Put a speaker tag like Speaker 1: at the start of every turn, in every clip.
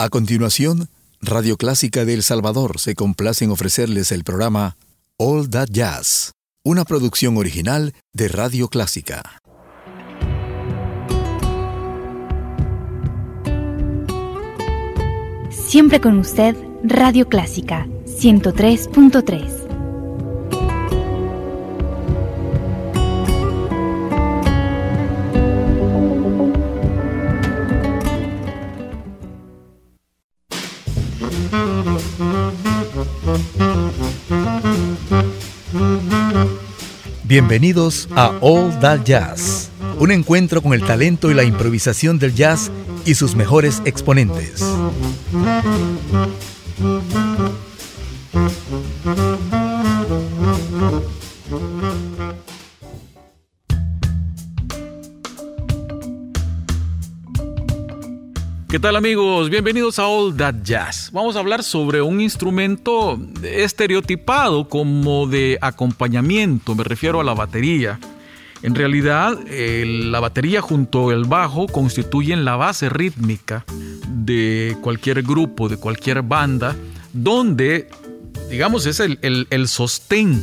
Speaker 1: A continuación, Radio Clásica de El Salvador se complace en ofrecerles el programa All That Jazz, una producción original de Radio Clásica.
Speaker 2: Siempre con usted, Radio Clásica 103.3.
Speaker 1: Bienvenidos a All That Jazz, un encuentro con el talento y la improvisación del jazz y sus mejores exponentes.
Speaker 3: ¿Qué tal amigos? Bienvenidos a All That Jazz. Vamos a hablar sobre un instrumento estereotipado como de acompañamiento, me refiero a la batería. En realidad, la batería junto al bajo constituyen la base rítmica de cualquier grupo, de cualquier banda, donde, digamos, es el, el sostén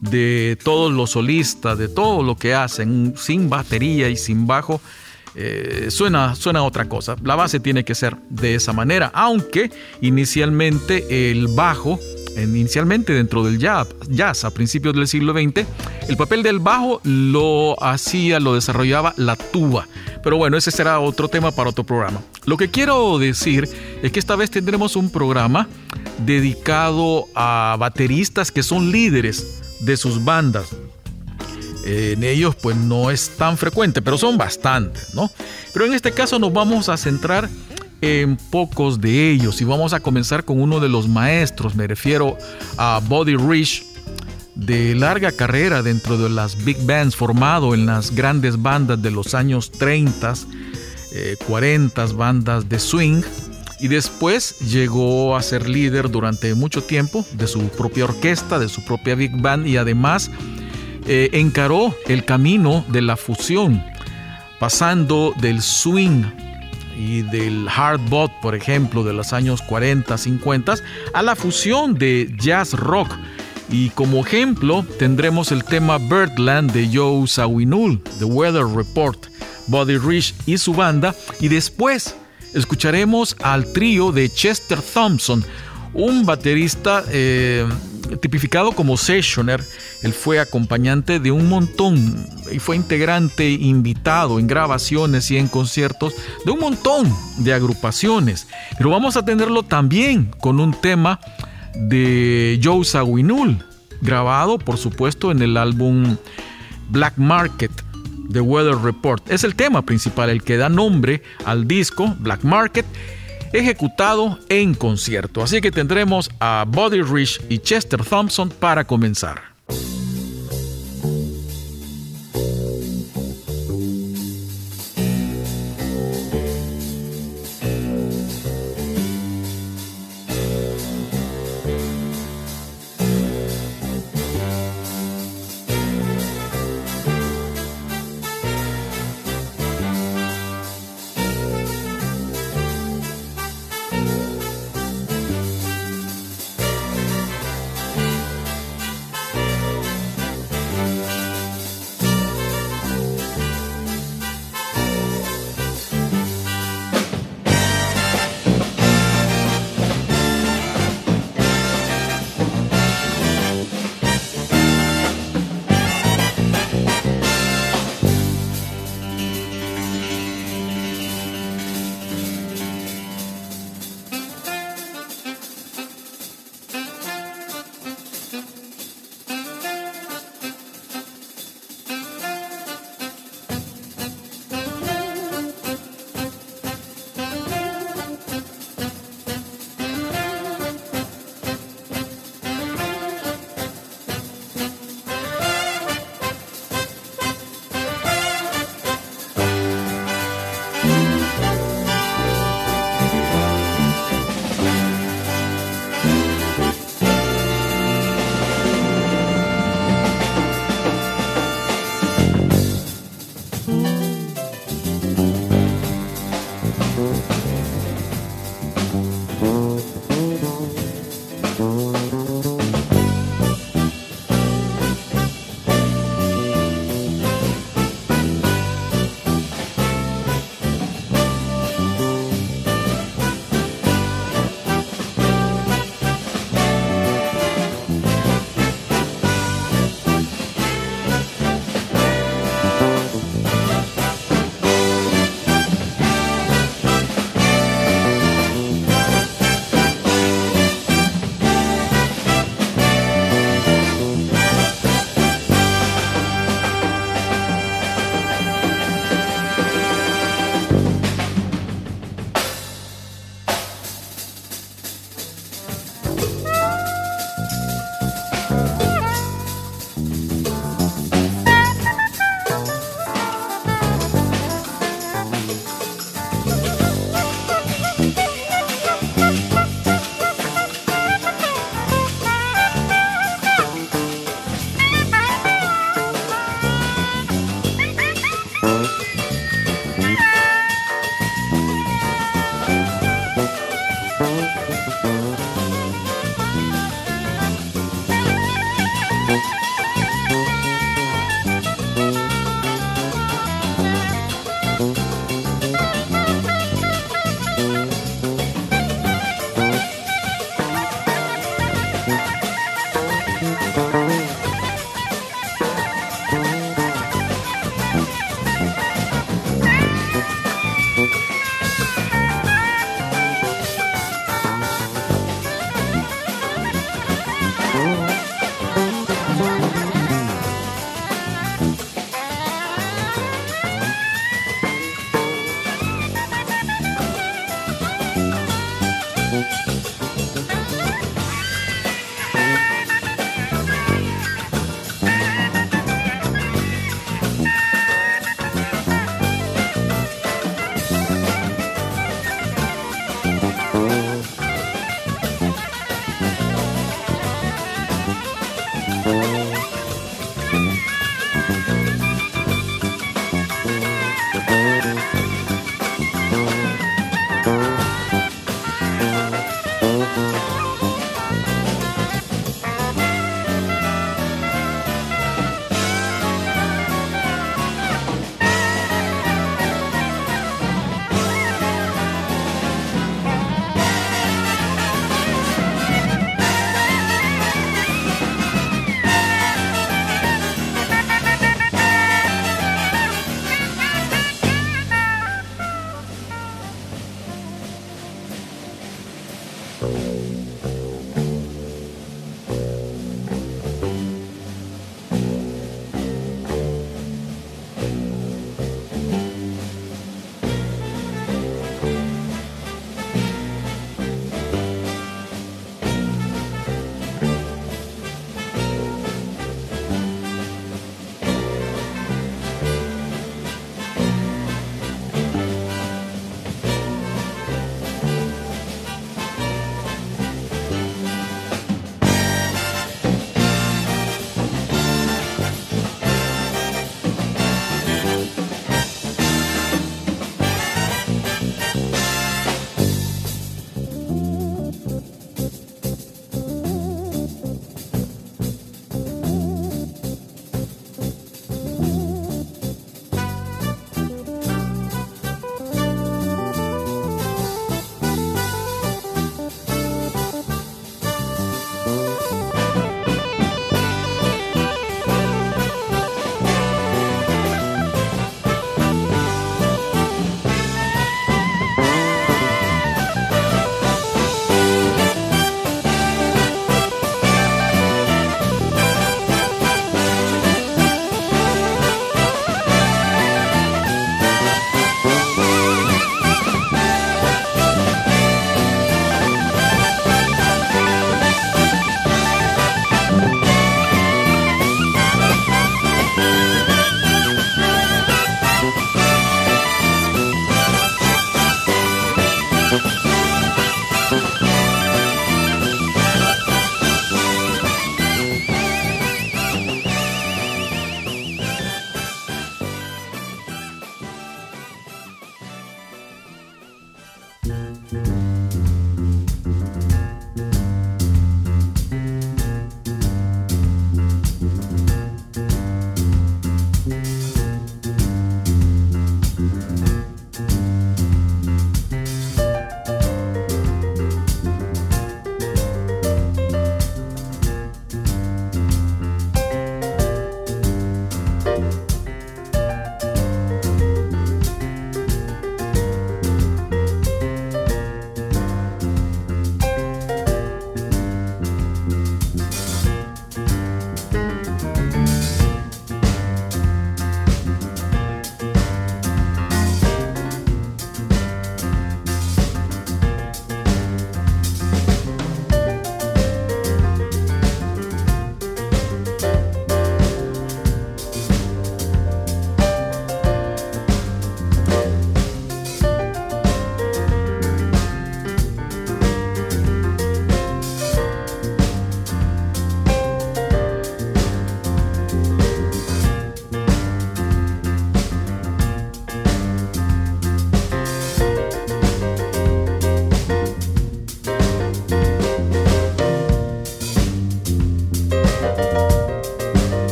Speaker 3: de todos los solistas, de todo lo que hacen, sin batería y sin bajo eh, suena, suena otra cosa. La base tiene que ser de esa manera, aunque inicialmente el bajo, inicialmente dentro del jazz, jazz a principios del siglo XX, el papel del bajo lo hacía, lo desarrollaba la tuba. Pero bueno, ese será otro tema para otro programa. Lo que quiero decir es que esta vez tendremos un programa dedicado a bateristas que son líderes de sus bandas en ellos pues no es tan frecuente, pero son bastantes, ¿no? Pero en este caso nos vamos a centrar en pocos de ellos y vamos a comenzar con uno de los maestros, me refiero a Buddy Rich, de larga carrera dentro de las big bands, formado en las grandes bandas de los años 30, 40, eh, bandas de swing, y después llegó a ser líder durante mucho tiempo de su propia orquesta, de su propia big band y además eh, encaró el camino de la fusión, pasando del swing y del hard bop, por ejemplo, de los años 40, 50, a la fusión de jazz rock. Y como ejemplo tendremos el tema Birdland de Joe Zawinul, The Weather Report, Buddy Rich y su banda. Y después escucharemos al trío de Chester Thompson, un baterista eh, tipificado como sessioner, él fue acompañante de un montón y fue integrante invitado en grabaciones y en conciertos de un montón de agrupaciones. Pero vamos a tenerlo también con un tema de Joe Zawinul, grabado por supuesto en el álbum Black Market. The Weather Report. Es el tema principal, el que da nombre al disco Black Market ejecutado en concierto. Así que tendremos a Buddy Rich y Chester Thompson para comenzar.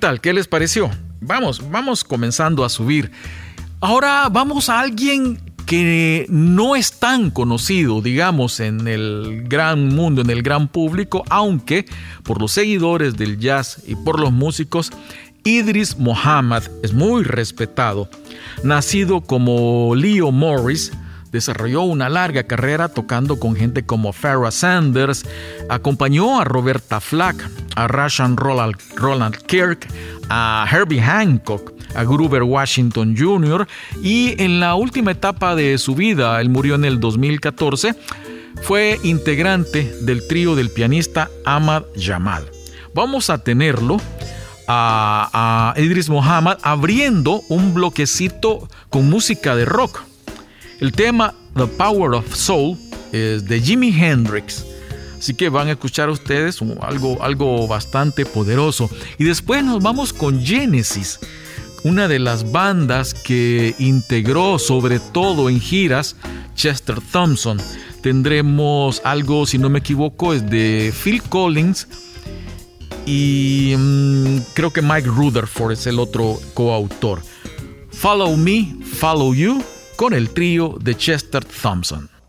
Speaker 3: Tal? ¿Qué les pareció? Vamos, vamos comenzando a subir. Ahora vamos a alguien que no es tan conocido, digamos, en el gran mundo, en el gran público, aunque por los seguidores del jazz y por los músicos, Idris Muhammad es muy respetado. Nacido como Leo Morris, desarrolló una larga carrera tocando con gente como Farrah Sanders, acompañó a Roberta Flack, a Rashan Roland, Kirk, a Herbie Hancock, a Gruber Washington Jr. y en la última etapa de su vida, él murió en el 2014, fue integrante del trío del pianista Ahmad Jamal. Vamos a tenerlo a, a Idris Muhammad abriendo un bloquecito con música de rock. El tema The Power of Soul es de Jimi Hendrix. Así que van a escuchar ustedes algo, algo bastante poderoso. Y después nos vamos con Genesis, una de las bandas que integró sobre todo en giras Chester Thompson. Tendremos algo, si no me equivoco, es de Phil Collins y mm, creo que Mike Rutherford es el otro coautor. Follow Me, Follow You con el trío de Chester Thompson.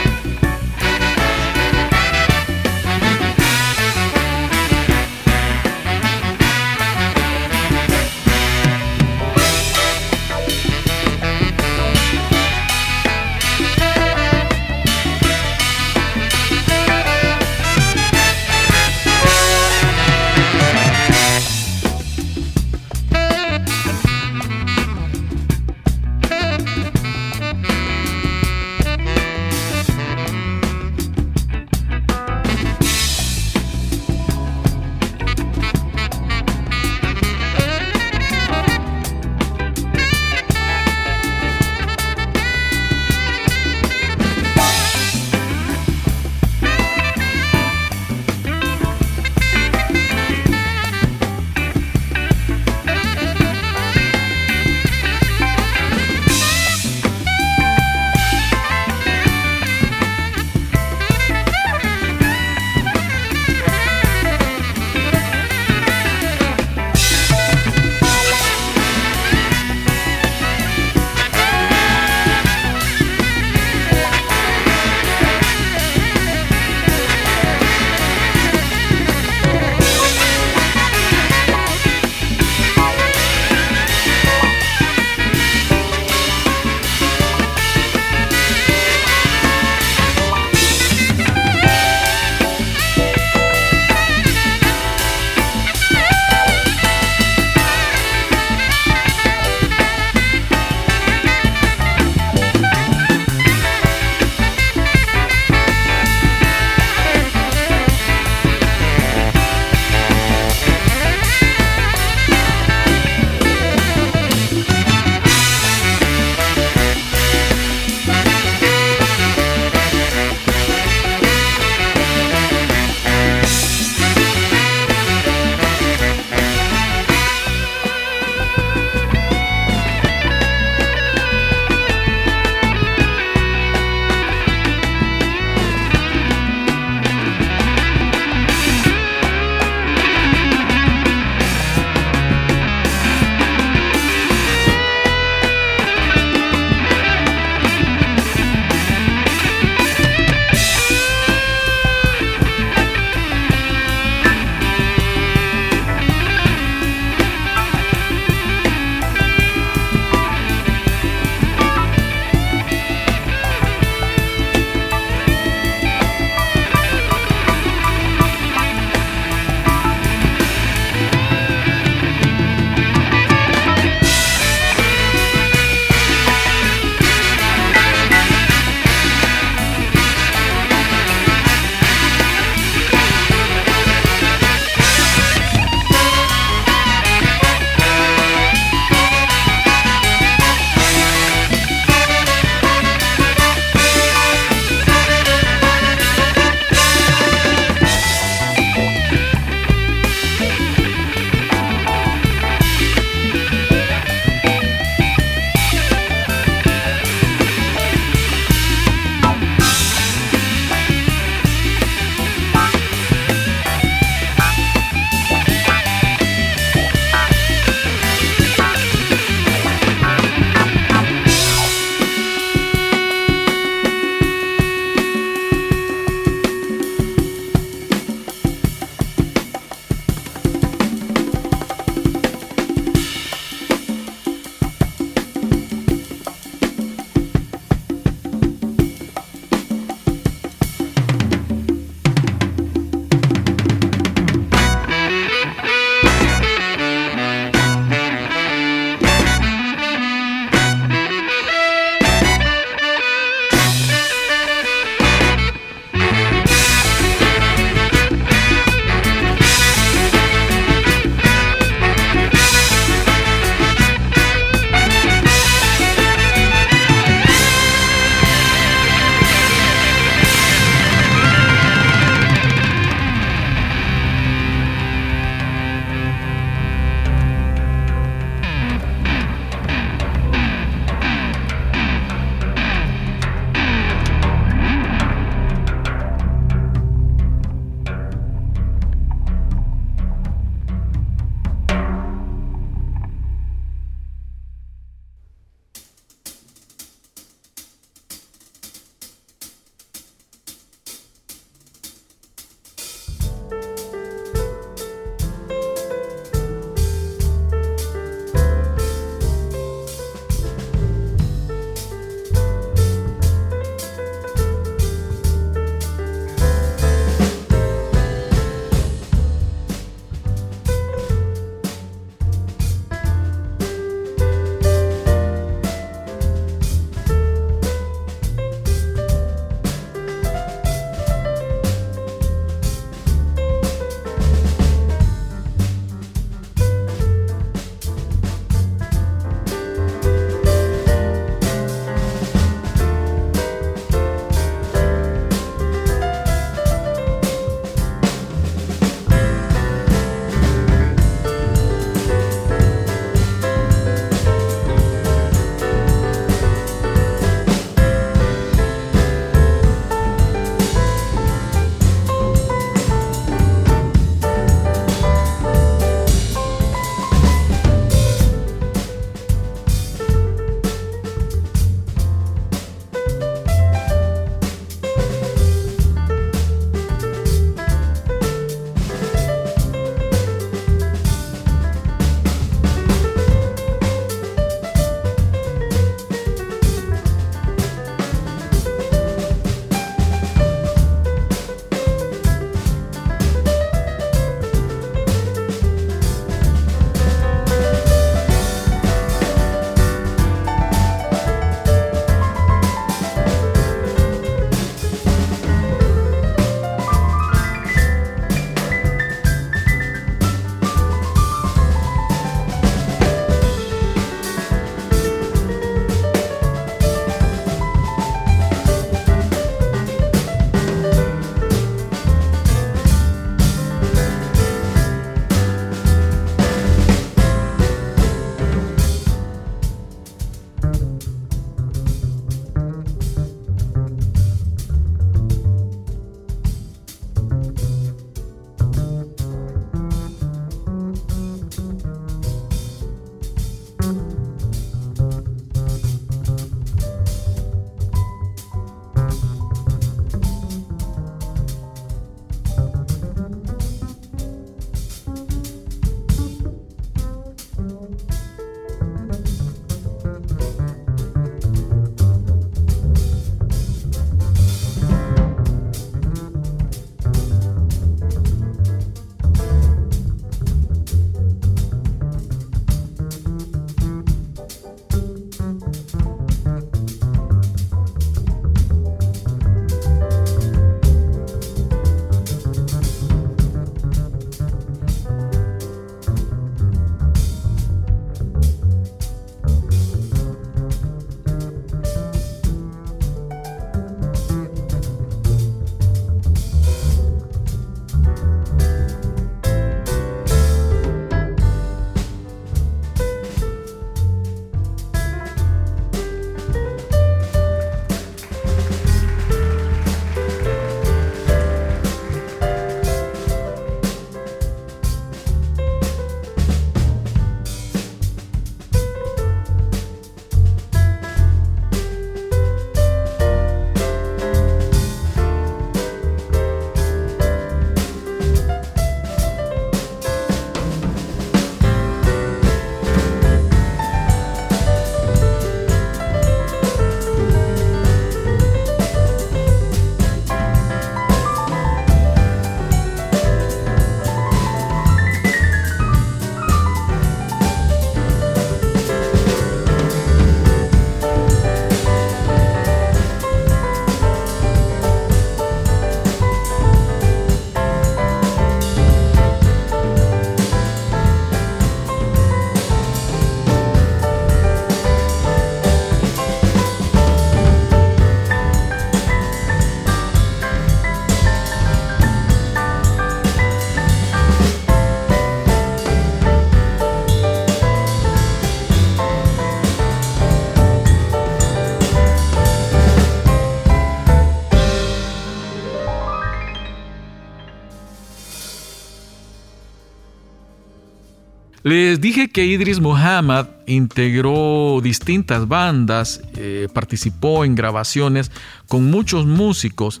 Speaker 3: Les dije que Idris Muhammad integró distintas bandas, eh, participó en grabaciones con muchos músicos,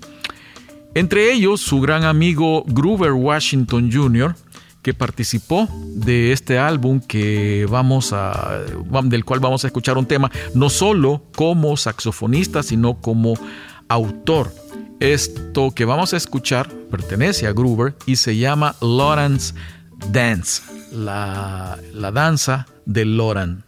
Speaker 3: entre ellos su gran amigo Gruber Washington Jr., que participó de este álbum que vamos a, del cual vamos a escuchar un tema, no solo como saxofonista, sino como autor. Esto que vamos a escuchar pertenece a Gruber y se llama Lawrence Dance, la, la danza de Loran.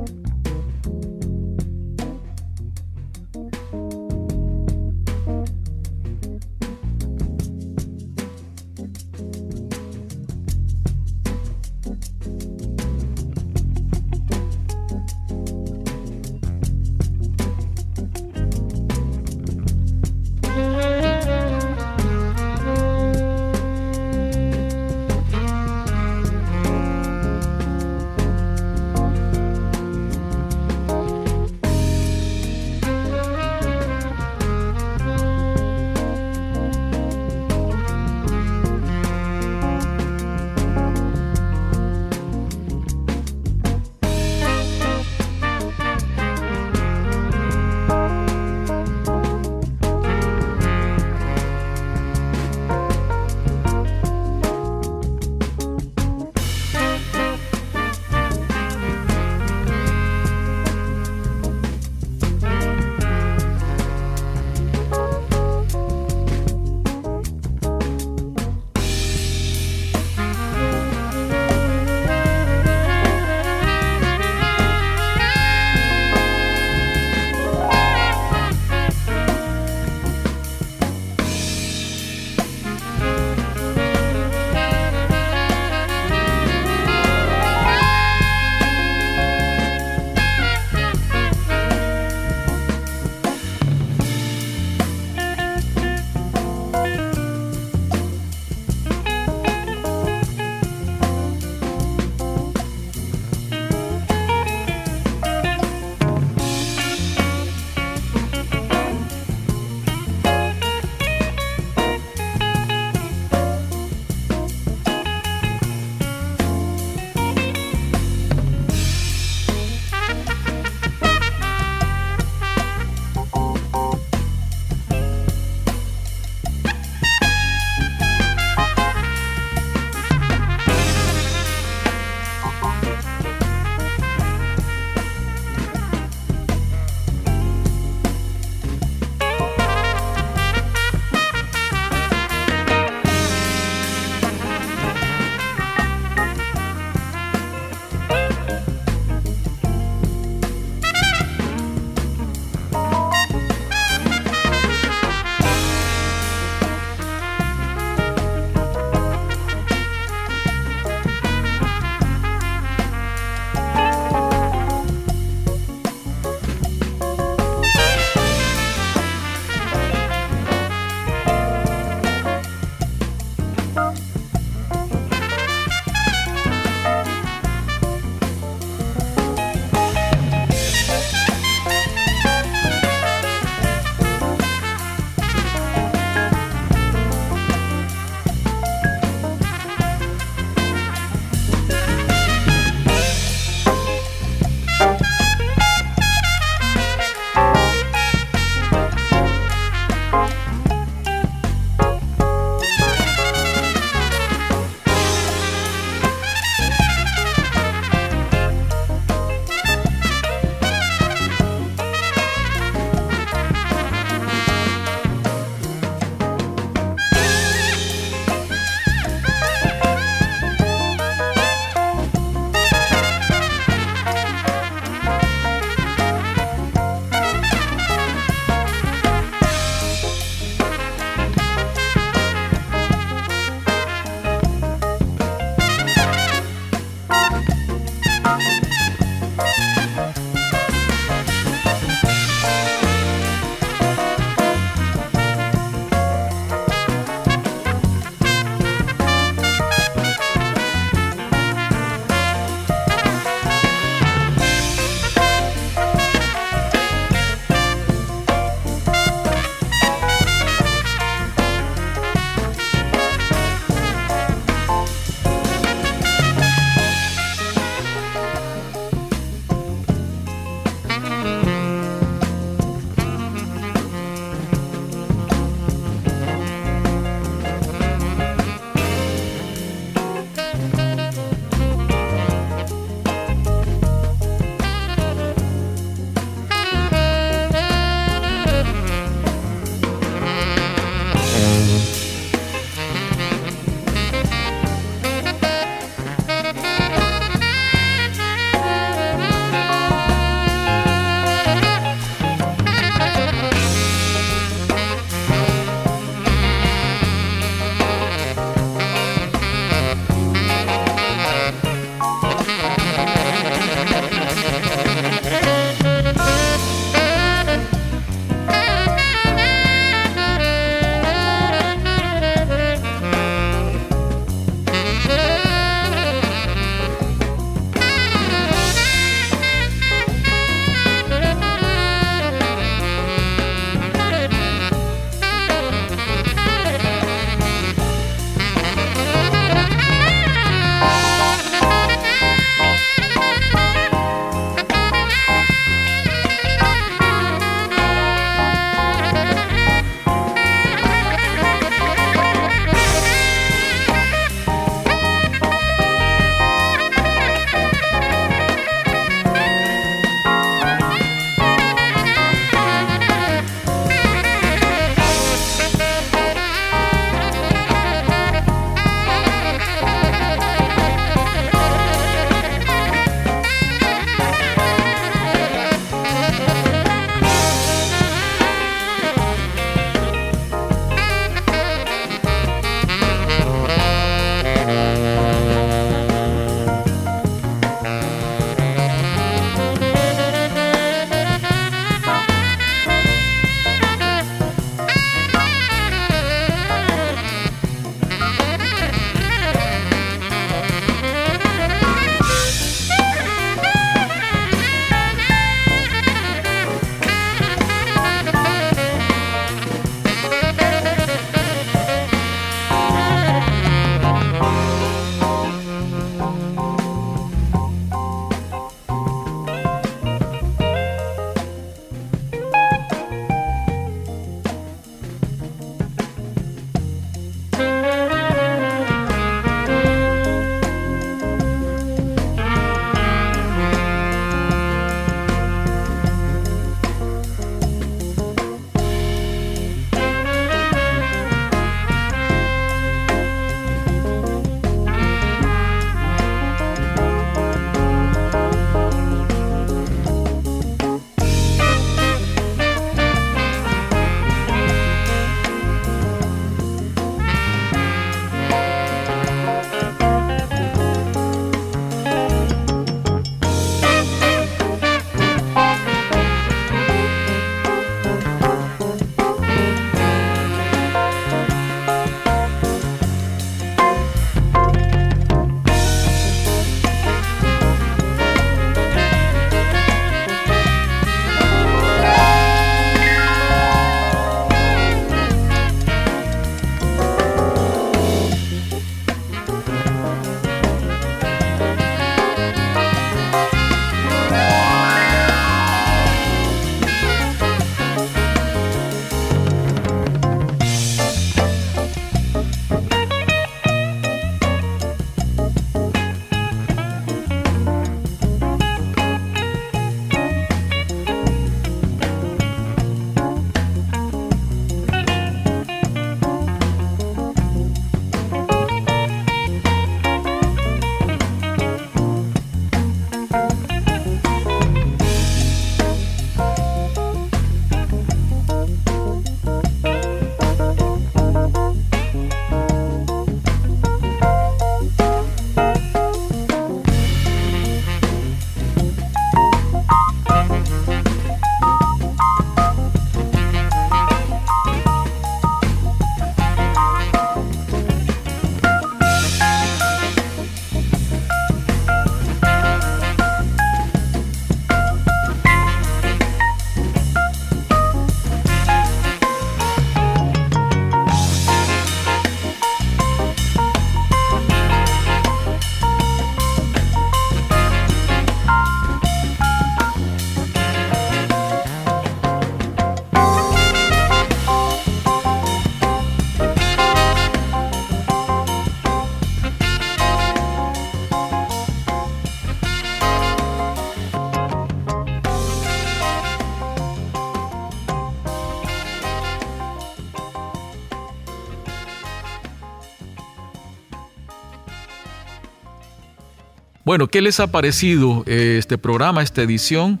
Speaker 3: Bueno, ¿qué les ha parecido eh, este programa, esta edición?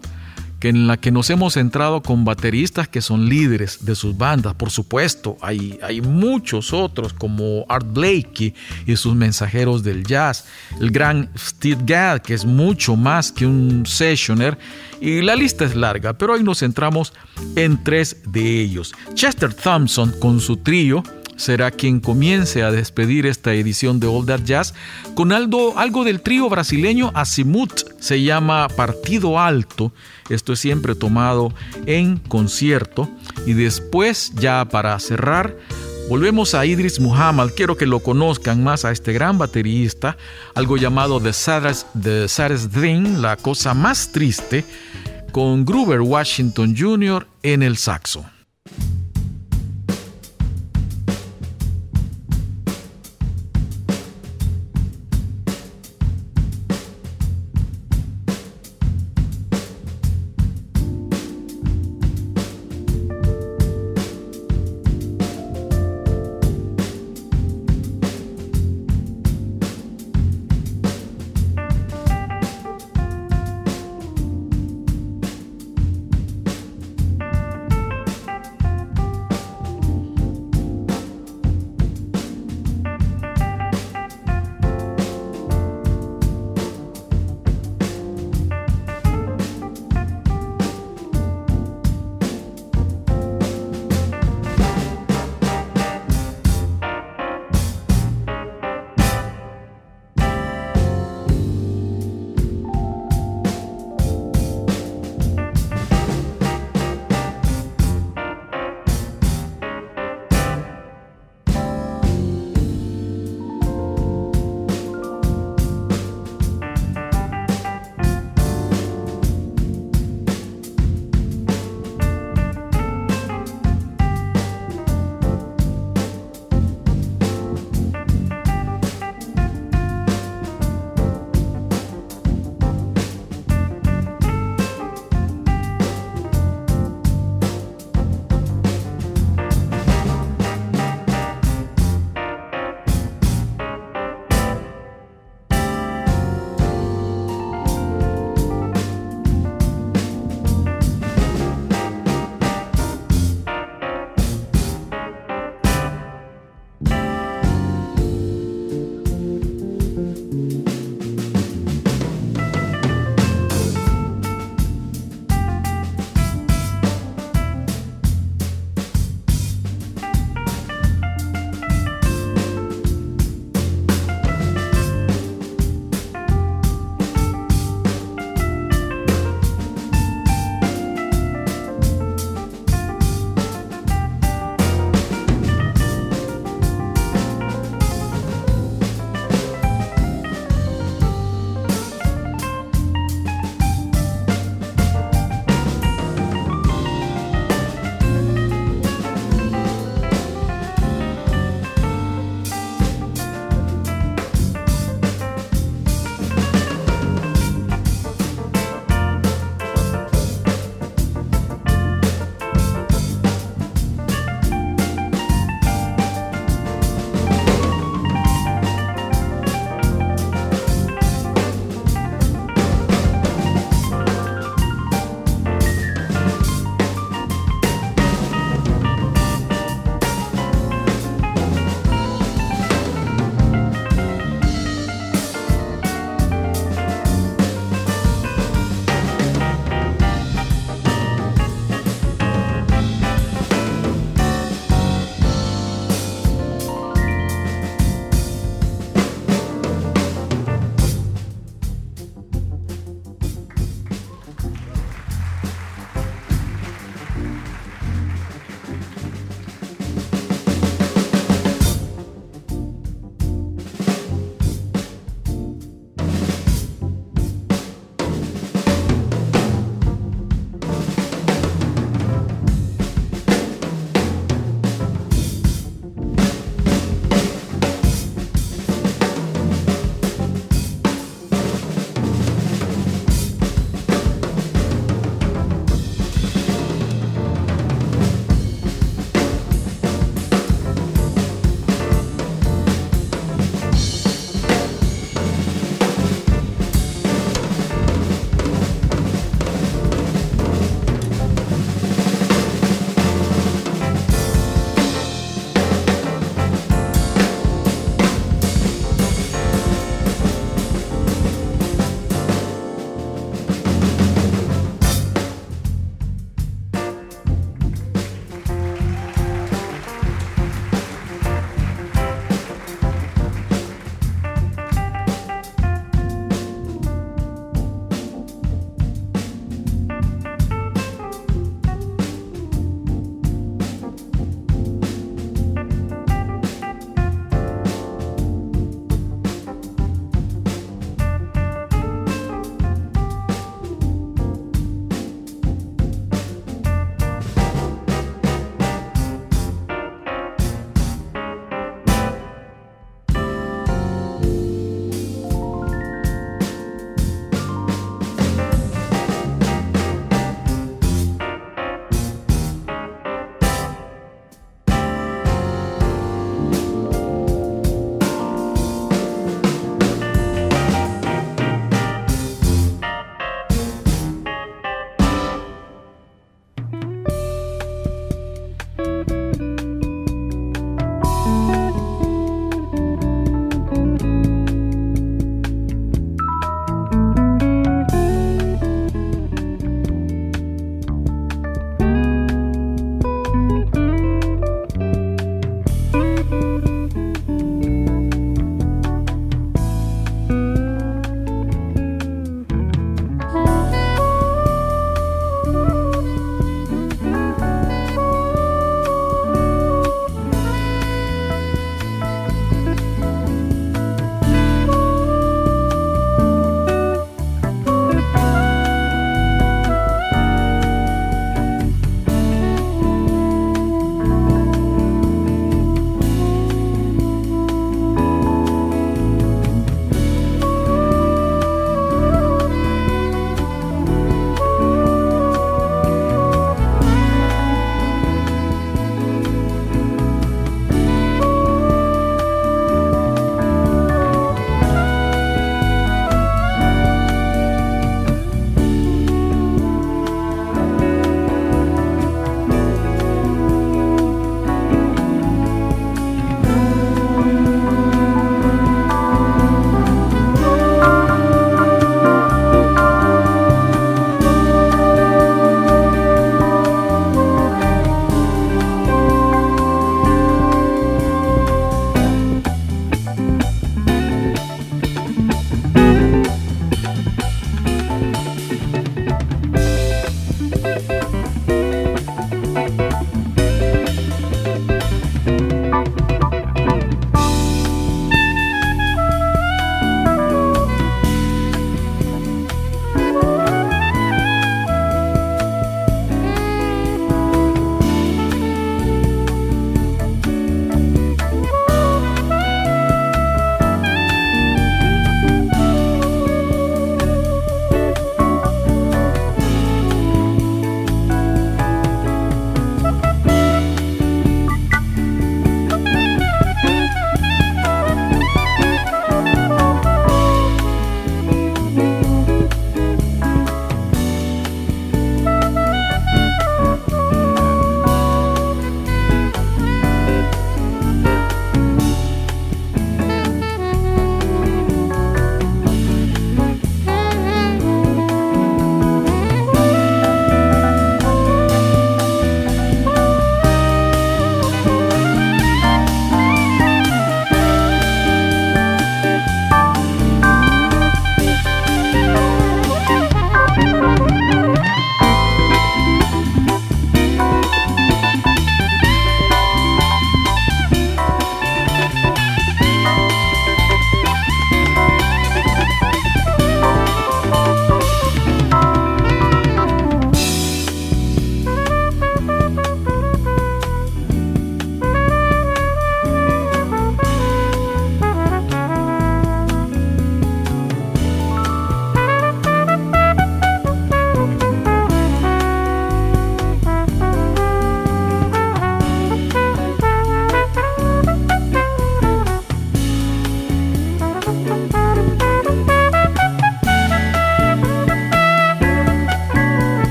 Speaker 3: que en la que nos hemos centrado con bateristas que son líderes de sus bandas. Por supuesto, hay, hay muchos otros como Art Blakey y sus mensajeros del jazz, el gran Steve Gadd, que es mucho más que un sessioner, y la lista es larga, pero hoy nos centramos en tres de ellos. Chester Thompson con su trío, será quien comience a despedir esta edición de All That Jazz con algo, del trío brasileño Azimuth, se llama Partido Alto, esto es siempre tomado en concierto y después ya para cerrar Volvemos a Idris Muhammad, quiero que lo conozcan más a este gran baterista, algo llamado The Saddest, The la cosa más triste, con Gruber Washington Jr. en el saxo.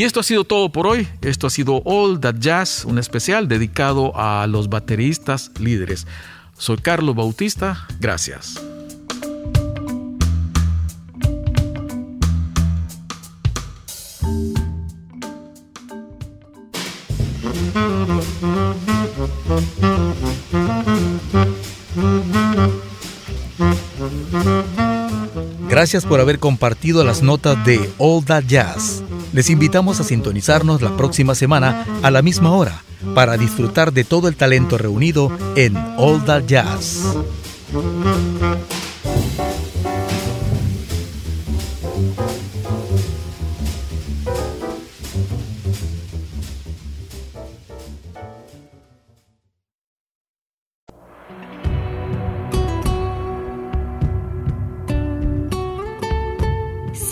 Speaker 3: Y esto ha sido todo por hoy. Esto ha sido All That Jazz, un especial dedicado a los bateristas líderes. Soy Carlos Bautista. Gracias.
Speaker 1: Gracias por haber compartido las notas de All That Jazz. Les invitamos a sintonizarnos la próxima semana a la misma hora para disfrutar de todo el talento reunido en All That Jazz.